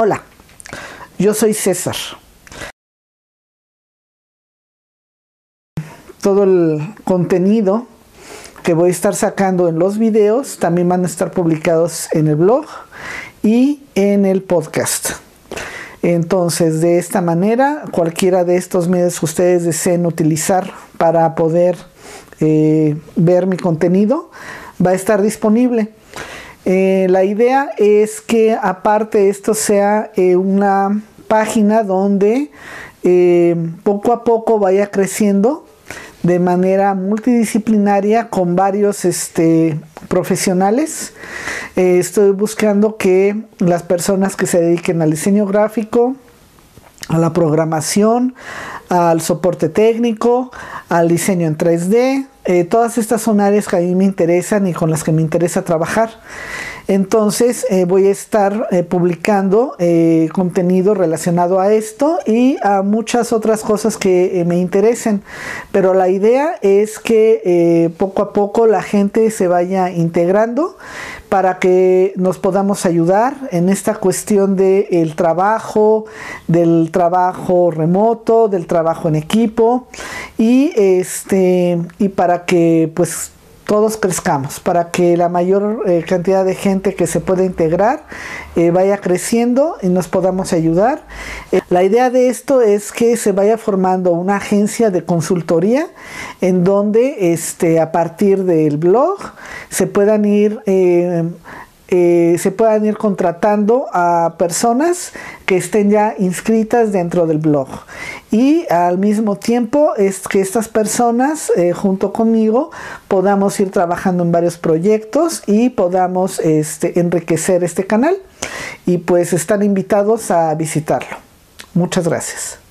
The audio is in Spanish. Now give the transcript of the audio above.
Hola, yo soy César. Todo el contenido que voy a estar sacando en los videos también van a estar publicados en el blog y en el podcast. Entonces, de esta manera, cualquiera de estos medios que ustedes deseen utilizar para poder eh, ver mi contenido va a estar disponible. Eh, la idea es que aparte esto sea eh, una página donde eh, poco a poco vaya creciendo de manera multidisciplinaria con varios este, profesionales. estoy buscando que las personas que se dediquen al diseño gráfico, a la programación, al soporte técnico, al diseño en 3D, eh, todas estas son áreas que a mí me interesan y con las que me interesa trabajar. Entonces eh, voy a estar eh, publicando contenido relacionado a esto y a muchas otras cosas que me interesen. Pero la idea es que poco a poco la gente se vaya integrando para que nos podamos ayudar en esta cuestión del trabajo, del trabajo remoto, del trabajo en equipo y este y que pues todos crezcamos, para que la mayor eh, cantidad de gente que se pueda integrar eh, vaya creciendo y nos podamos ayudar. Eh, la idea de esto es que se vaya formando una agencia de consultoría en donde este, a partir del blog se puedan ir eh, se puedan ir contratando a personas que estén ya inscritas dentro del blog. Y al mismo tiempo es que estas personas eh, junto conmigo podamos ir trabajando en varios proyectos y podamos este, enriquecer este canal. Y pues están invitados a visitarlo. Muchas gracias.